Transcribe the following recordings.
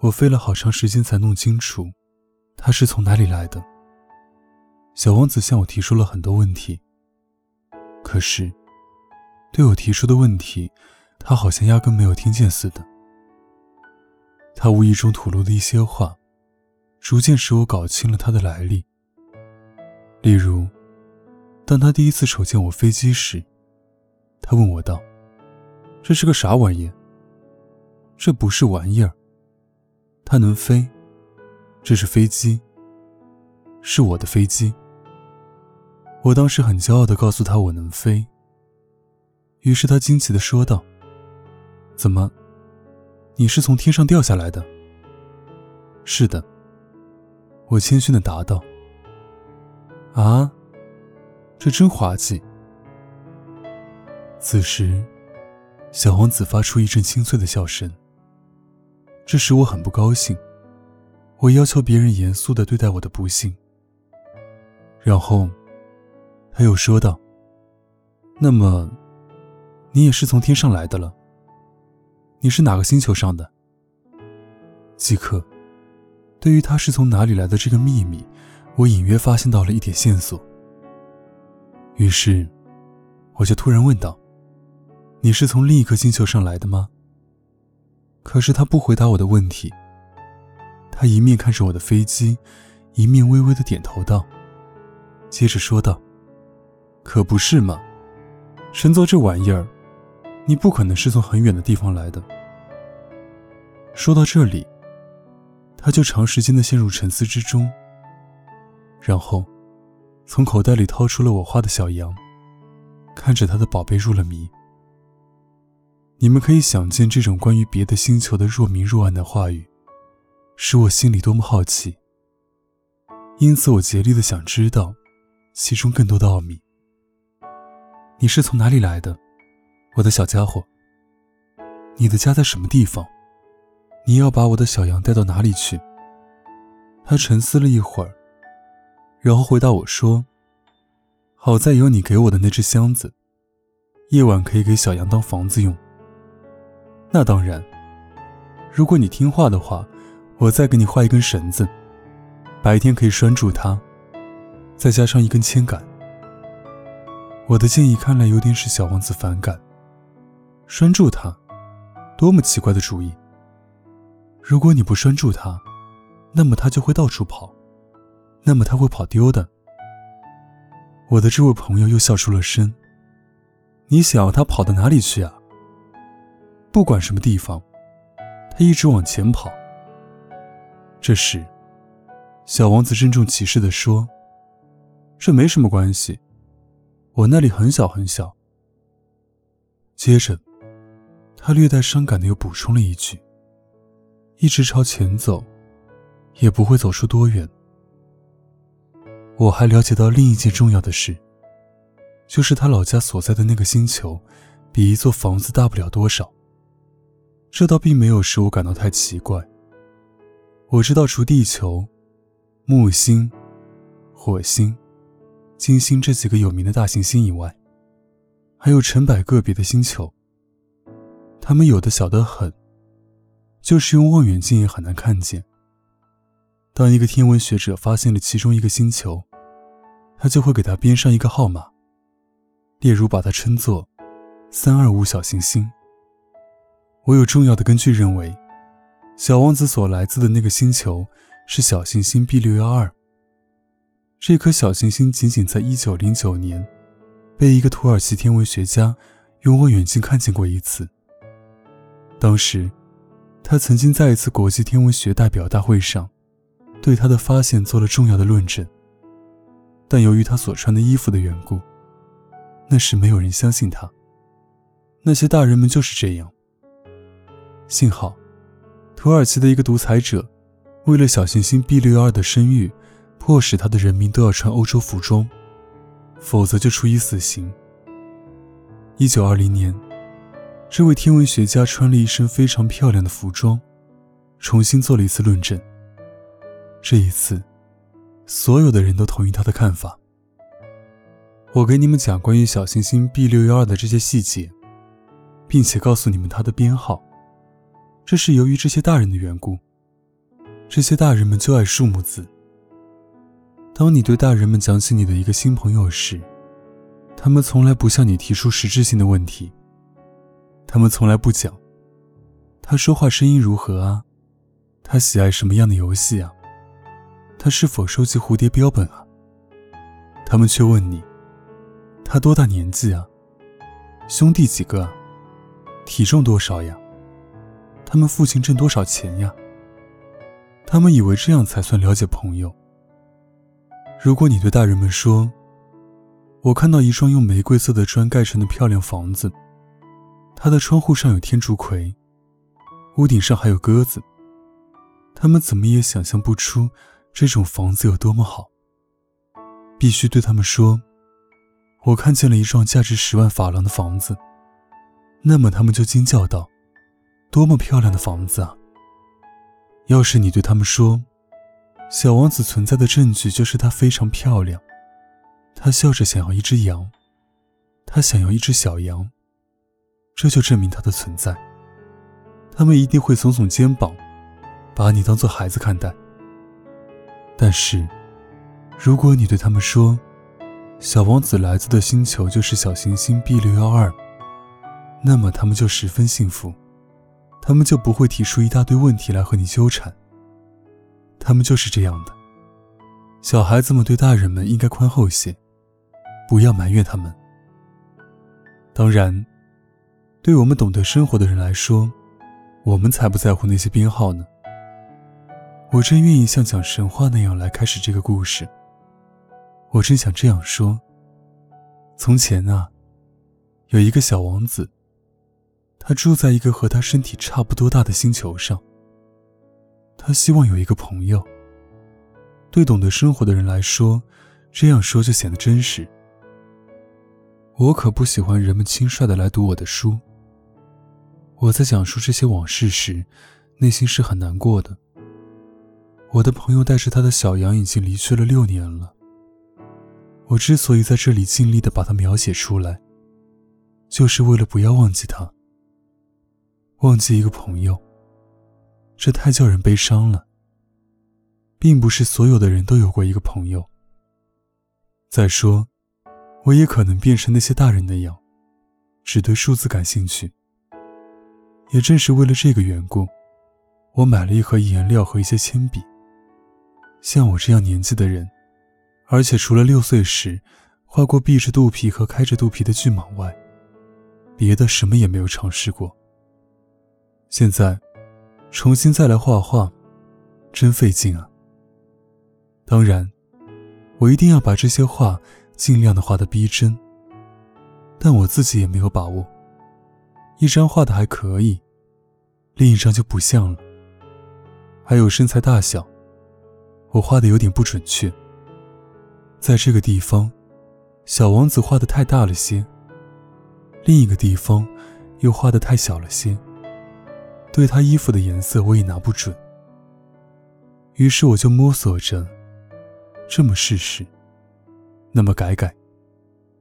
我费了好长时间才弄清楚，他是从哪里来的。小王子向我提出了很多问题，可是，对我提出的问题，他好像压根没有听见似的。他无意中吐露的一些话，逐渐使我搞清了他的来历。例如，当他第一次瞅见我飞机时，他问我道：“这是个啥玩意？”“这不是玩意儿。”它能飞，这是飞机，是我的飞机。我当时很骄傲的告诉他我能飞。于是他惊奇的说道：“怎么，你是从天上掉下来的？”“是的。”我谦逊的答道。“啊，这真滑稽。”此时，小王子发出一阵清脆的笑声。这使我很不高兴，我要求别人严肃的对待我的不幸。然后，他又说道：“那么，你也是从天上来的了？你是哪个星球上的？”即刻，对于他是从哪里来的这个秘密，我隐约发现到了一点线索。于是，我就突然问道：“你是从另一颗星球上来的吗？”可是他不回答我的问题。他一面看着我的飞机，一面微微的点头道，接着说道：“可不是嘛，乘坐这玩意儿，你不可能是从很远的地方来的。”说到这里，他就长时间的陷入沉思之中，然后从口袋里掏出了我画的小羊，看着他的宝贝入了迷。你们可以想见，这种关于别的星球的若明若暗的话语，使我心里多么好奇。因此，我竭力的想知道其中更多的奥秘。你是从哪里来的，我的小家伙？你的家在什么地方？你要把我的小羊带到哪里去？他沉思了一会儿，然后回答我说：“好在有你给我的那只箱子，夜晚可以给小羊当房子用。”那当然，如果你听话的话，我再给你画一根绳子，白天可以拴住它，再加上一根铅杆。我的建议看来有点使小王子反感。拴住它，多么奇怪的主意！如果你不拴住它，那么它就会到处跑，那么它会跑丢的。我的这位朋友又笑出了声。你想要它跑到哪里去啊？不管什么地方，他一直往前跑。这时，小王子郑重其事地说：“这没什么关系，我那里很小很小。”接着，他略带伤感的又补充了一句：“一直朝前走，也不会走出多远。”我还了解到另一件重要的事，就是他老家所在的那个星球，比一座房子大不了多少。这倒并没有使我感到太奇怪。我知道，除地球、木星、火星、金星这几个有名的大行星以外，还有成百个别的星球。它们有的小得很，就是用望远镜也很难看见。当一个天文学者发现了其中一个星球，他就会给它编上一个号码，例如把它称作“三二五小行星”。我有重要的根据认为，小王子所来自的那个星球是小行星 B 六幺二。这颗小行星仅仅在一九零九年被一个土耳其天文学家用望远镜看见过一次。当时，他曾经在一次国际天文学代表大会上对他的发现做了重要的论证，但由于他所穿的衣服的缘故，那时没有人相信他。那些大人们就是这样。幸好，土耳其的一个独裁者，为了小行星 B 六幺二的声誉，迫使他的人民都要穿欧洲服装，否则就处以死刑。一九二零年，这位天文学家穿了一身非常漂亮的服装，重新做了一次论证。这一次，所有的人都同意他的看法。我给你们讲关于小行星 B 六幺二的这些细节，并且告诉你们它的编号。这是由于这些大人的缘故，这些大人们就爱数目字。当你对大人们讲起你的一个新朋友时，他们从来不向你提出实质性的问题。他们从来不讲，他说话声音如何啊？他喜爱什么样的游戏啊？他是否收集蝴蝶标本啊？他们却问你，他多大年纪啊？兄弟几个？体重多少呀？他们父亲挣多少钱呀？他们以为这样才算了解朋友。如果你对大人们说：“我看到一幢用玫瑰色的砖盖成的漂亮房子，它的窗户上有天竺葵，屋顶上还有鸽子。”他们怎么也想象不出这种房子有多么好。必须对他们说：“我看见了一幢价值十万法郎的房子。”那么他们就惊叫道：“多么漂亮的房子啊！”要是你对他们说：“小王子存在的证据就是他非常漂亮。”他笑着想要一只羊，他想要一只小羊，这就证明他的存在。他们一定会耸耸肩膀，把你当做孩子看待。但是，如果你对他们说：“小王子来自的星球就是小行星 B 六幺二”，那么他们就十分幸福，他们就不会提出一大堆问题来和你纠缠。他们就是这样的。小孩子们对大人们应该宽厚些。不要埋怨他们。当然，对我们懂得生活的人来说，我们才不在乎那些编号呢。我真愿意像讲神话那样来开始这个故事。我真想这样说：从前啊，有一个小王子，他住在一个和他身体差不多大的星球上。他希望有一个朋友。对懂得生活的人来说，这样说就显得真实。我可不喜欢人们轻率的来读我的书。我在讲述这些往事时，内心是很难过的。我的朋友带着他的小羊已经离去了六年了。我之所以在这里尽力的把它描写出来，就是为了不要忘记他。忘记一个朋友，这太叫人悲伤了。并不是所有的人都有过一个朋友。再说。我也可能变成那些大人那样，只对数字感兴趣。也正是为了这个缘故，我买了一盒颜料和一些铅笔。像我这样年纪的人，而且除了六岁时画过闭着肚皮和开着肚皮的巨蟒外，别的什么也没有尝试过。现在，重新再来画画，真费劲啊。当然，我一定要把这些画。尽量的画的逼真，但我自己也没有把握。一张画的还可以，另一张就不像了。还有身材大小，我画的有点不准确。在这个地方，小王子画的太大了些；另一个地方，又画的太小了些。对他衣服的颜色，我也拿不准。于是我就摸索着，这么试试。那么改改，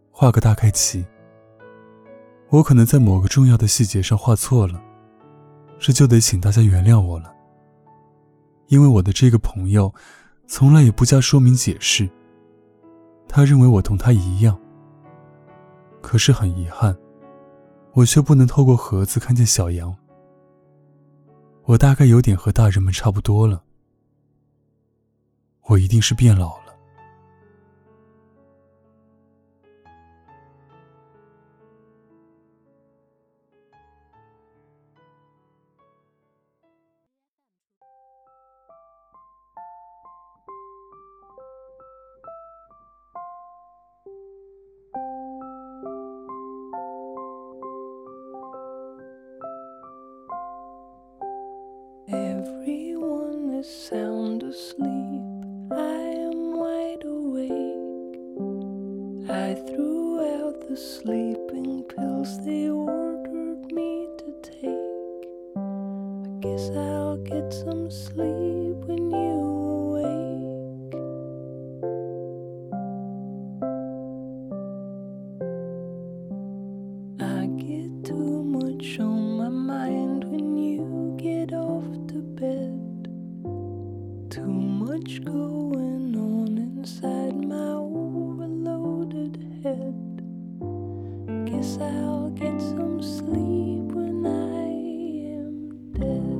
画个大概齐。我可能在某个重要的细节上画错了，这就得请大家原谅我了。因为我的这个朋友，从来也不加说明解释。他认为我同他一样。可是很遗憾，我却不能透过盒子看见小羊。我大概有点和大人们差不多了。我一定是变老了。Sound asleep, I am wide awake. I threw out the sleeping pills they ordered me to take. I guess I'll get some sleep when you I'll get some sleep when I am dead.